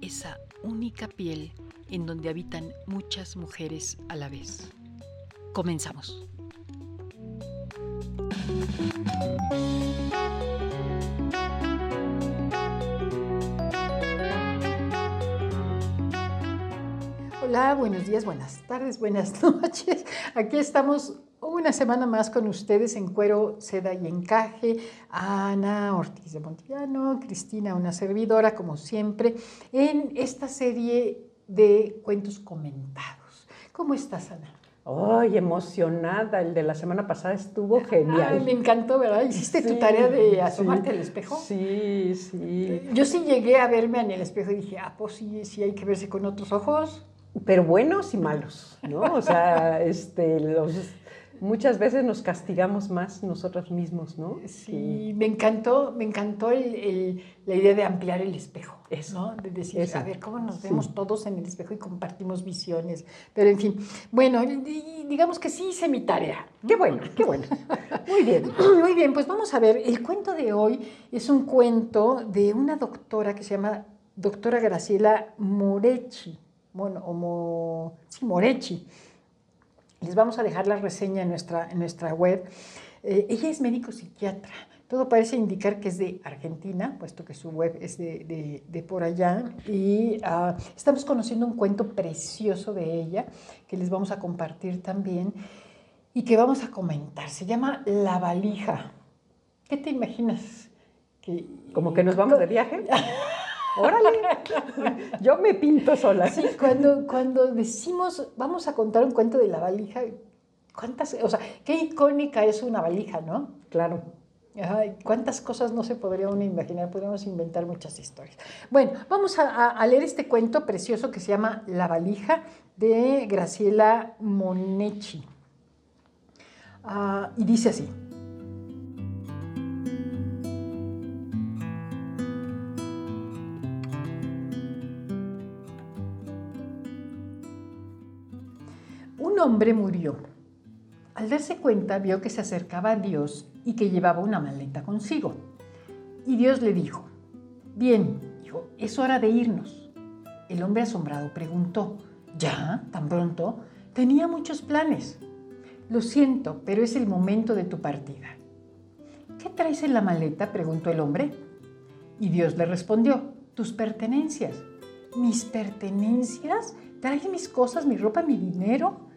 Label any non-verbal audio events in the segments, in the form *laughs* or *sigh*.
esa única piel en donde habitan muchas mujeres a la vez. Comenzamos. Hola, buenos días, buenas tardes, buenas *laughs* noches. Aquí estamos una semana más con ustedes en Cuero, Seda y Encaje. Ana Ortiz de Montillano, Cristina, una servidora, como siempre, en esta serie de cuentos comentados. ¿Cómo estás, Ana? ¡Ay, emocionada! El de la semana pasada estuvo genial. Ay, me encantó, ¿verdad? ¿Hiciste tu tarea de asomarte al espejo? Sí, sí. Yo sí llegué a verme en el espejo y dije, ah, pues sí, sí hay que verse con otros ojos. Pero buenos y malos, ¿no? O sea, *laughs* este, los, muchas veces nos castigamos más nosotros mismos, ¿no? Sí, me encantó, me encantó el, la idea de ampliar el espejo, Eso, ¿no? De decir, a ver, cómo nos vemos todos en el espejo y compartimos visiones. Pero en fin, bueno, digamos que sí hice mi tarea. Qué bueno, qué bueno. Muy bien. *laughs* Muy bien, pues vamos a ver, el cuento de hoy es un cuento de una doctora que se llama doctora Graciela Morechi bueno, o Morechi. Les vamos a dejar la reseña en nuestra, en nuestra web. Eh, ella es médico psiquiatra. Todo parece indicar que es de Argentina, puesto que su web es de, de, por allá. Y ah, estamos conociendo un cuento precioso de ella que les vamos a compartir también y que vamos a comentar. Se llama La valija. ¿Qué te imaginas? Que, ¿Como que nos vamos de viaje? *laughs* órale, *laughs* yo me pinto sola. Sí, cuando, cuando decimos, vamos a contar un cuento de la valija, ¿cuántas, o sea, qué icónica es una valija, ¿no? Claro. ¿Cuántas cosas no se podría uno imaginar? Podríamos inventar muchas historias. Bueno, vamos a, leer este cuento precioso que se llama La valija de Graciela Monechi. Ah, y dice así. Hombre murió. Al darse cuenta vio que se acercaba a Dios y que llevaba una maleta consigo. Y Dios le dijo, bien, hijo, es hora de irnos. El hombre asombrado preguntó, ¿ya? ¿Tan pronto? Tenía muchos planes. Lo siento, pero es el momento de tu partida. ¿Qué traes en la maleta? preguntó el hombre. Y Dios le respondió, tus pertenencias. ¿Mis pertenencias? ¿Traes mis cosas, mi ropa, mi dinero?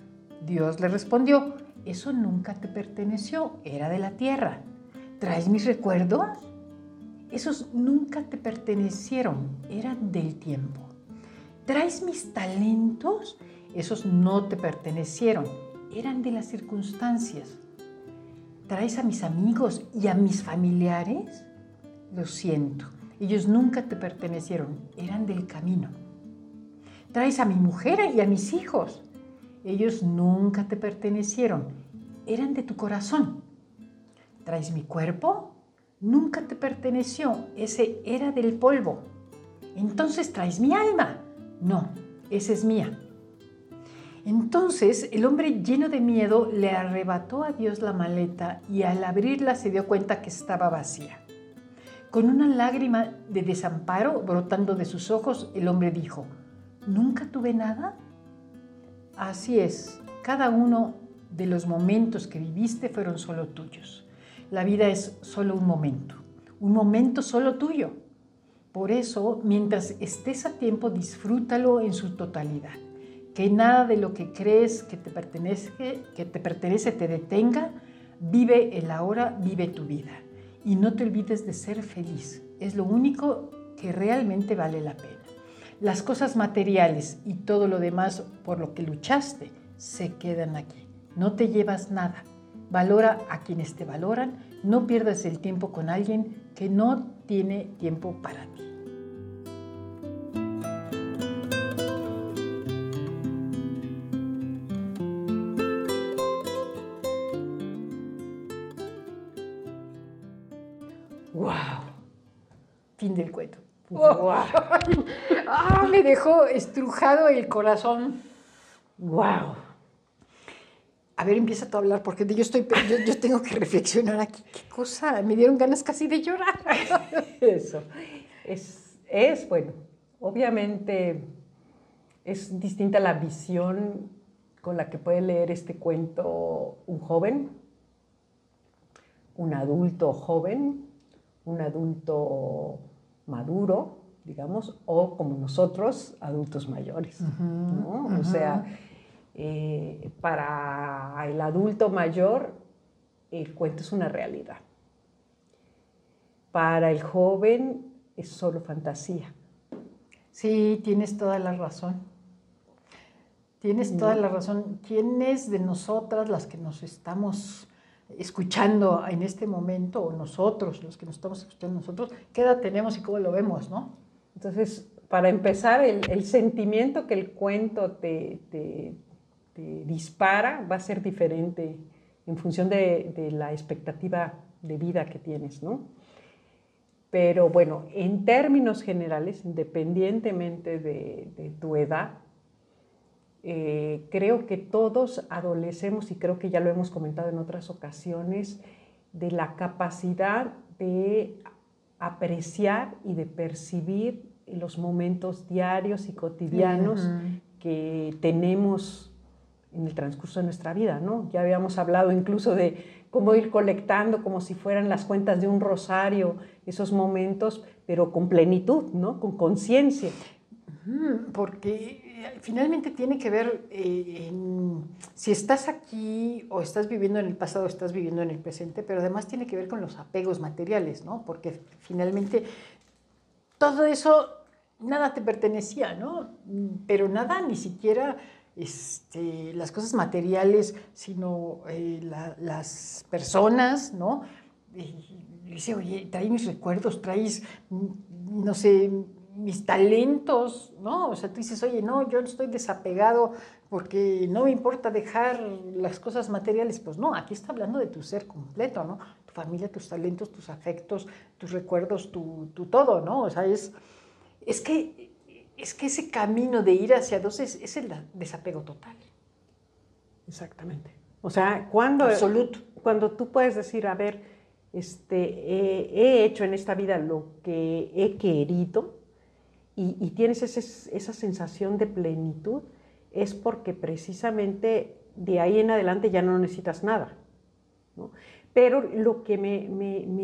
Dios le respondió, eso nunca te perteneció, era de la tierra. ¿Traes mis recuerdos? Esos nunca te pertenecieron, eran del tiempo. ¿Traes mis talentos? Esos no te pertenecieron, eran de las circunstancias. ¿Traes a mis amigos y a mis familiares? Lo siento, ellos nunca te pertenecieron, eran del camino. ¿Traes a mi mujer y a mis hijos? Ellos nunca te pertenecieron, eran de tu corazón. ¿Traes mi cuerpo? Nunca te perteneció, ese era del polvo. Entonces traes mi alma. No, esa es mía. Entonces el hombre lleno de miedo le arrebató a Dios la maleta y al abrirla se dio cuenta que estaba vacía. Con una lágrima de desamparo brotando de sus ojos, el hombre dijo, ¿Nunca tuve nada? Así es, cada uno de los momentos que viviste fueron solo tuyos. La vida es solo un momento, un momento solo tuyo. Por eso, mientras estés a tiempo, disfrútalo en su totalidad. que nada de lo que crees que te pertenece, que te pertenece te detenga. Vive el ahora, vive tu vida. Y no te olvides de ser feliz. Es lo único que realmente vale la pena. Las cosas materiales y todo lo demás por lo que luchaste se quedan aquí. No te llevas nada. Valora a quienes te valoran. No pierdas el tiempo con alguien que no tiene tiempo para ti. Wow. *laughs* ah, me dejó estrujado el corazón. Wow. A ver, empieza a hablar, porque yo, estoy, yo, tengo que reflexionar aquí. ¿Qué cosa? Me dieron ganas casi de llorar. *laughs* Eso. Es, es, bueno, obviamente es distinta la visión con la que puede leer este cuento un joven, un adulto joven, un adulto maduro, digamos, o como nosotros, adultos mayores. O sea, eh, para el adulto mayor, el cuento es una realidad. Para el joven es solo fantasía. Sí, tienes toda la razón. Tienes toda la razón. ¿Quiénes de nosotras, las que nos estamos escuchando en este momento, o nosotros, los que nos estamos escuchando nosotros, qué edad tenemos y cómo lo vemos, ¿no? Entonces, para empezar, el, sentimiento que el cuento te, dispara va a ser diferente en función de, de, la expectativa de vida que tienes, ¿no? Pero bueno, en términos generales, independientemente de tu edad, eh, creo que todos adolecemos, y creo que ya lo hemos comentado en otras ocasiones, de la capacidad de apreciar y de percibir los momentos diarios y cotidianos que tenemos en el transcurso de nuestra vida, ¿no? Ya habíamos hablado incluso de cómo ir colectando como si fueran las cuentas de un rosario esos momentos, pero con plenitud, ¿no? Con conciencia. Porque finalmente tiene que ver eh, si estás aquí o estás viviendo en el pasado o estás viviendo en el presente, pero además tiene que ver con los apegos materiales, ¿no? Porque finalmente todo eso, nada te pertenecía, ¿no? Pero nada, ni siquiera este, las cosas materiales, sino eh, las personas, ¿no? Dice, oye, traes mis recuerdos, traes, no sé, mis talentos, ¿no? O sea, tú dices, oye, no, yo estoy desapegado porque no me importa dejar las cosas materiales. Pues no, aquí está hablando de tu ser completo, ¿no? Tu familia, tus talentos, tus afectos, tus recuerdos, tu, todo, ¿no? O sea, es, es, que, es que ese camino de ir hacia dos es, el desapego total. Exactamente. O sea, cuando, Absoluto. cuando tú puedes decir, a ver, este, he hecho en esta vida lo que he querido, y, tienes esa sensación de plenitud, es porque precisamente de ahí en adelante ya no necesitas nada. Pero lo que me,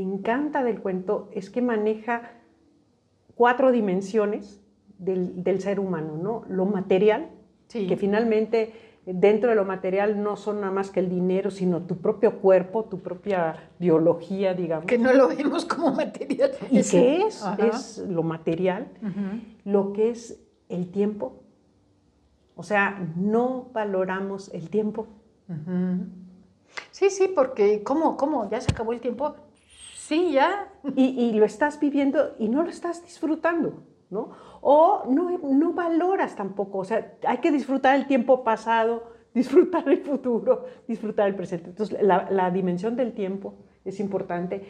encanta del cuento es que maneja cuatro dimensiones del, ser humano, ¿no? Lo material, que finalmente dentro de lo material no son nada más que el dinero, sino tu propio cuerpo, tu propia biología, digamos. Que no lo vemos como material. ¿Y qué es? Es lo material, lo que es el tiempo. O sea, no valoramos el tiempo. Sí, sí, porque ¿cómo? ¿Cómo? ¿Ya se acabó el tiempo? Sí, ya. Y, y lo estás viviendo y no lo estás disfrutando. ¿No? O no, no valoras tampoco, o sea, hay que disfrutar el tiempo pasado, *laughs* disfrutar el futuro, disfrutar el presente. Entonces, la, dimensión del tiempo es importante.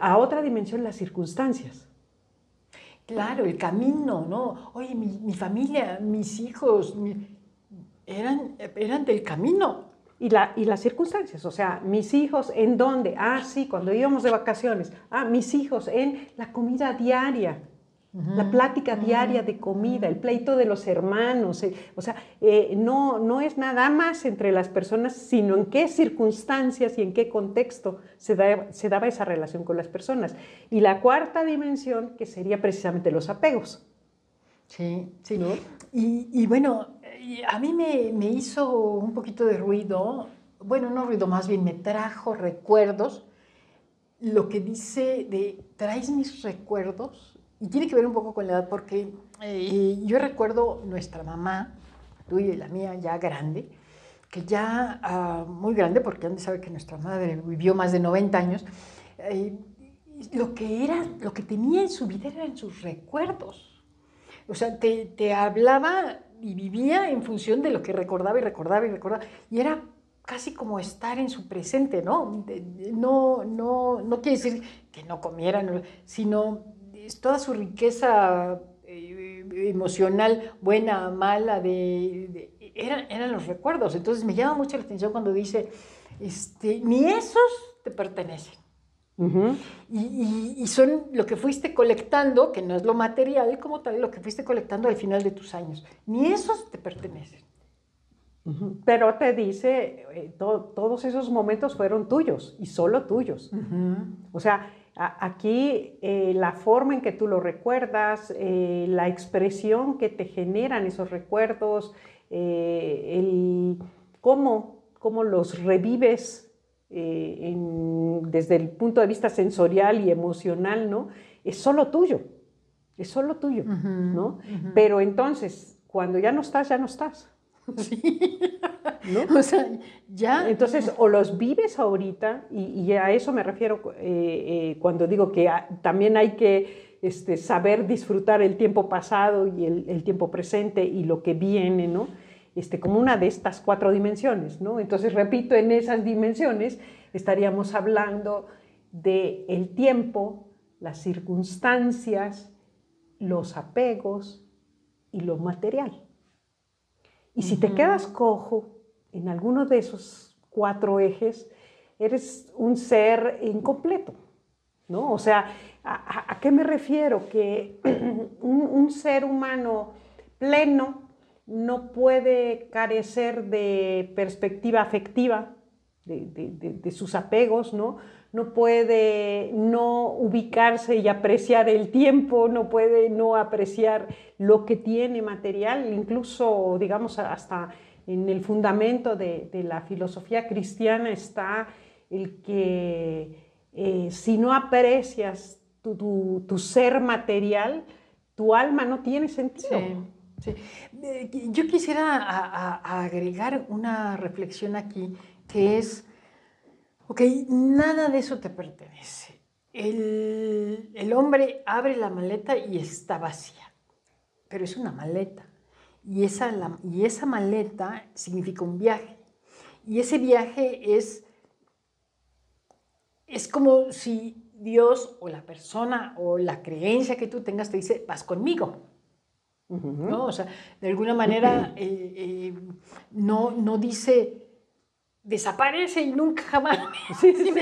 A otra dimensión, las circunstancias. Claro, el camino, ¿no? Oye, mi, familia, mis hijos, eran, eran del camino. Y, la, y las circunstancias, o sea, mis hijos en dónde, ah, sí, cuando íbamos de vacaciones, ah, mis hijos en la comida diaria, la plática diaria de comida, el pleito de los hermanos, eh, o sea, eh, no, no es nada más entre las personas, sino en qué circunstancias y en qué contexto se, se daba esa relación con las personas. Y la cuarta dimensión, que sería precisamente los apegos. Sí, sí. ¿no? Y, y, bueno, a mí me, me hizo un poquito de ruido, bueno, no ruido, más bien me trajo recuerdos, lo que dice de traes mis recuerdos, y tiene que ver un poco con la edad, porque eh, yo recuerdo nuestra mamá, tuya y la mía, ya grande, que ya ah, muy grande, porque antes sabe que nuestra madre vivió más de 90 años, eh, lo que era, lo que tenía en su vida eran sus recuerdos. O sea, te, te hablaba y vivía en función de lo que recordaba y recordaba y recordaba. Y era casi como estar en su presente, ¿no? No, no, no quiere decir que no comieran, sino toda su riqueza eh, emocional, buena, mala, de, eran, eran, los recuerdos. Entonces me llama mucho la atención cuando dice, este, ni esos te pertenecen. y, y, son lo que fuiste colectando, que no es lo material como tal, lo que fuiste colectando al final de tus años. Ni esos te pertenecen. Pero te dice, eh, todos esos momentos fueron tuyos y solo tuyos. O sea, aquí eh, la forma en que tú lo recuerdas, eh, la expresión que te generan esos recuerdos, el, cómo, cómo, los revives desde el punto de vista sensorial y emocional, ¿no? Es solo tuyo, es solo tuyo, ¿no? Pero entonces, cuando ya no estás, ya no estás. *laughs* Sí. ¿No? *laughs* O sea, ya. Entonces, o los vives ahorita, y, a eso me refiero eh, eh, cuando digo que también hay que este, saber disfrutar el tiempo pasado y el, tiempo presente y lo que viene, ¿no? Este, como una de estas cuatro dimensiones, ¿no? Entonces, repito, en esas dimensiones estaríamos hablando de el tiempo, las circunstancias, los apegos y lo material. Y si te quedas cojo en alguno de esos cuatro ejes, eres un ser incompleto, ¿no? O sea, ¿a, qué me refiero? Que *clears throat* un, ser humano pleno no puede carecer de perspectiva afectiva, de, sus apegos, ¿no? No puede no ubicarse y apreciar el tiempo, no puede no apreciar lo que tiene material, incluso, digamos, hasta en el fundamento de, la filosofía cristiana está el que eh, si no aprecias tu, ser material, tu alma no tiene sentido. Eh, yo quisiera agregar una reflexión aquí que es, ok, nada de eso te pertenece. El, hombre abre la maleta y está vacía, pero es una maleta. Y esa, y esa maleta significa un viaje. Y ese viaje es, es como si Dios o la persona o la creencia que tú tengas te dice, vas conmigo. ¿No? O sea, de alguna manera eh, eh, no, no dice, desaparece y nunca jamás. Sí, sí,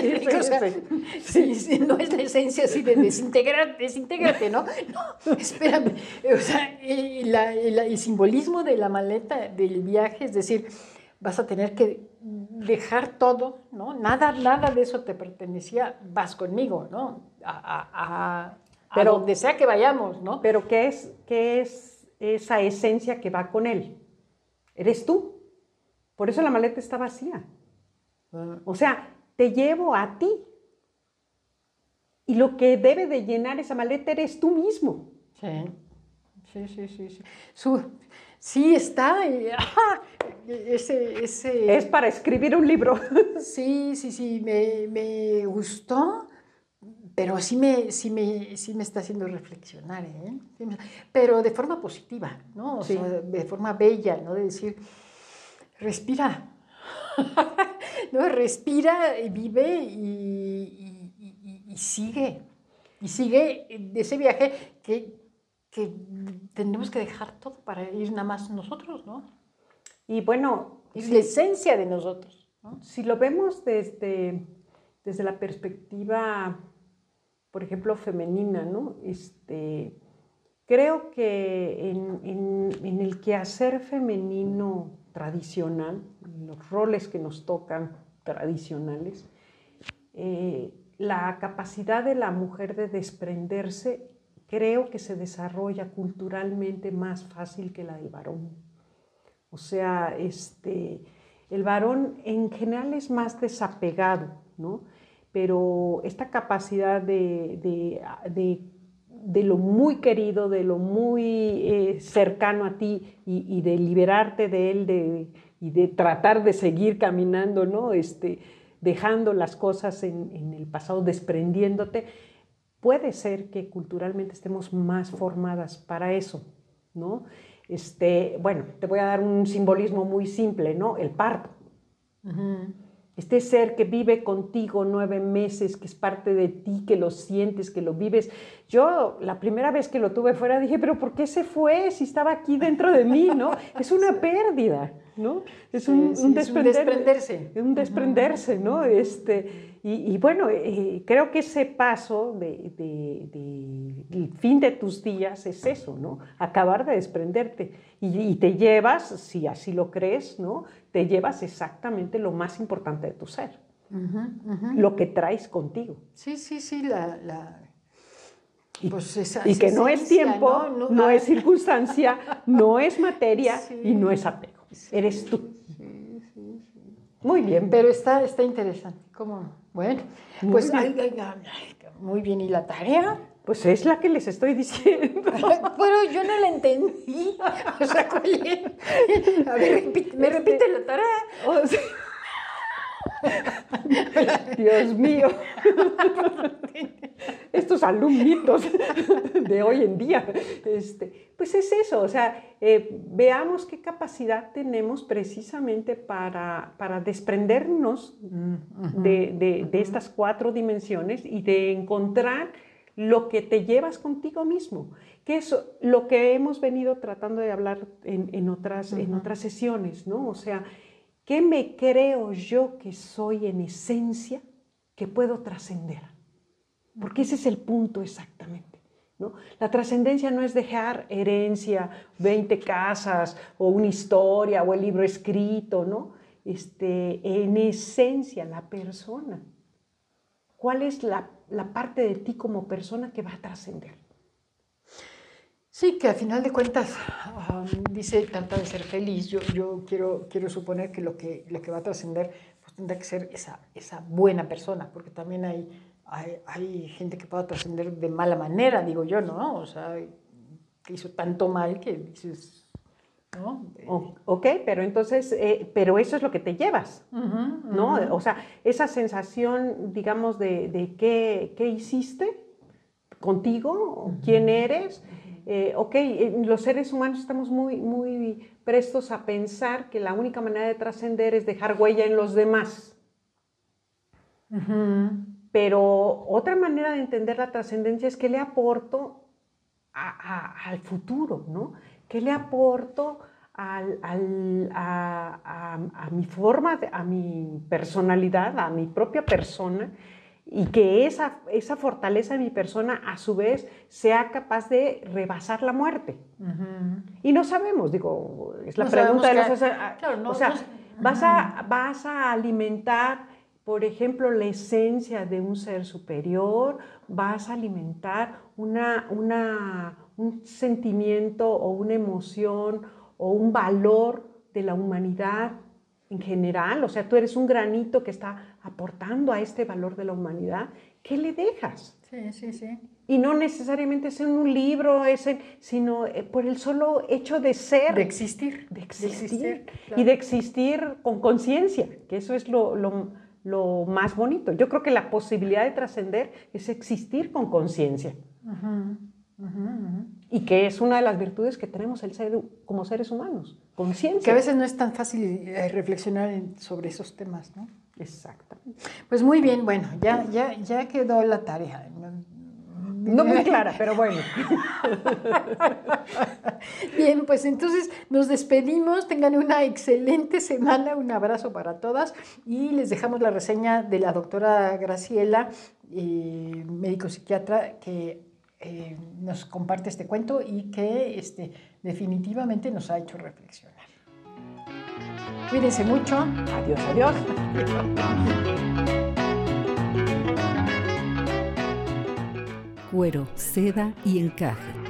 sí, sí, no es la esencia así de desintegrar, desintégrate, ¿no? No, espérame. O sea, el, simbolismo de la maleta del viaje, es decir, vas a tener que dejar todo, ¿no? Nada, nada de eso te pertenecía, vas conmigo, ¿no? A, pero, donde sea que vayamos, ¿no? Pero ¿qué es, ¿qué es esa esencia que va con él? Eres tú. Por eso la maleta está vacía. O sea, te llevo a ti. Y lo que debe de llenar esa maleta eres tú mismo. Sí, sí, sí, sí. sí. sí está. ese, ese... Es para escribir un libro. *laughs* sí, sí, sí, me, me, gustó, pero sí me, sí, me, sí me está haciendo reflexionar, ¿eh? pero de forma positiva, ¿no? O sea, de forma bella, ¿no? De decir, respira. *laughs* ¿no? Respira, vive y, sigue. Y sigue de ese viaje que, que tenemos que dejar todo para ir nada más nosotros, ¿no? Y bueno... Es la esencia de nosotros. Si lo vemos desde, desde la perspectiva, por ejemplo, femenina, ¿no? Este, creo que en, en, en el quehacer femenino tradicional, los roles que nos tocan tradicionales, eh, la capacidad de la mujer de desprenderse creo que se desarrolla culturalmente más fácil que la del varón. O sea, este, el varón en general es más desapegado, ¿no? Pero esta capacidad de, de, lo muy querido, de lo muy eh, cercano a ti y, de liberarte de él y de tratar de seguir caminando, ¿no? Este, dejando las cosas en, en el pasado, desprendiéndote, puede ser que culturalmente estemos más formadas para eso, ¿no? Este, bueno, te voy a dar un simbolismo muy simple, ¿no? El parto. Este ser que vive contigo nueve meses, que es parte de ti, que lo sientes, que lo vives. Yo la primera vez que lo tuve fuera dije, pero ¿por qué se fue si estaba aquí dentro de mí? ¿no? Es una pérdida, ¿no? Es un, desprenderse. Un desprenderse, ¿no? Este, y, bueno, eh, creo que ese paso del de, fin de tus días es eso, ¿no? Acabar de desprenderte. Y, te llevas, si así lo crees, ¿no? Te llevas exactamente lo más importante de tu ser. Lo que traes contigo. Sí, sí, sí, la... Pues esa, y que no es tiempo, no, es circunstancia, no es materia *laughs* y no es apego. Eres tú. Muy bien. Pero está, está interesante. ¿Cómo? Bueno, pues muy bien. ¿Y la tarea? Pues es la que les estoy diciendo. *laughs* Pero yo no la entendí. O sea, ¿cuál es? A ver, ¿me repite la tarea? Dios mío. Estos alumnitos de hoy en día. Este, pues es eso, o sea, eh, veamos qué capacidad tenemos precisamente para, para desprendernos mm, de, de, estas cuatro dimensiones y de encontrar lo que te llevas contigo mismo, que es lo que hemos venido tratando de hablar en, en otras, en otras sesiones, ¿no? O sea, ¿qué me creo yo que soy en esencia que puedo trascender? Porque ese es el punto exactamente. La trascendencia no es dejar herencia, 20 casas o una historia o el libro escrito, ¿no? Este, en esencia, la persona. ¿Cuál es la, parte de ti como persona que va a trascender? Sí, que al final de cuentas um, dice trata de ser feliz. Yo, yo quiero, quiero suponer que lo que, lo que va a trascender pues, tendrá que ser esa, esa buena persona, porque también hay hay, gente que pueda trascender de mala manera, digo yo, ¿no? O sea, que hizo tanto mal que dices, ¿no? ok, pero entonces, eh, pero eso es lo que te llevas, ¿no? O sea, esa sensación, digamos, de, de qué, qué, hiciste contigo, quién eres. Eh, ok, eh, los seres humanos estamos muy, muy prestos a pensar que la única manera de trascender es dejar huella en los demás. Pero otra manera de entender la trascendencia es qué le aporto al futuro, ¿no? ¿Qué le aporto a, mi forma, a mi personalidad, a mi propia persona? Y que esa, esa fortaleza de mi persona a su vez sea capaz de rebasar la muerte. Y no sabemos, digo, es la pregunta de los... o sea, vas, a, vas a alimentar por ejemplo, la esencia de un ser superior, vas a alimentar una, un sentimiento o una emoción o un valor de la humanidad en general, o sea, tú eres un granito que está aportando a este valor de la humanidad, ¿qué le dejas? Sí, sí, sí. Y no necesariamente es en un libro, es sino eh, por el solo hecho de ser. De existir. De existir. Y de existir con conciencia, que eso es lo, lo lo más bonito. Yo creo que la posibilidad de trascender es existir con conciencia. Y que es una de las virtudes que tenemos el ser, como seres humanos, conciencia. Que a veces no es tan fácil eh, reflexionar sobre esos temas, ¿no? Exactamente. Pues muy bien, bueno, ya, ya, ya quedó la tarea. No muy clara, pero bueno. *laughs* Bien, pues entonces nos despedimos. Tengan una excelente semana. Un abrazo para todas. Y les dejamos la reseña de la doctora Graciela, eh, médico psiquiatra, que eh, nos comparte este cuento y que este, definitivamente nos ha hecho reflexionar. Cuídense mucho. Adiós, adiós. cuero, seda y encaje.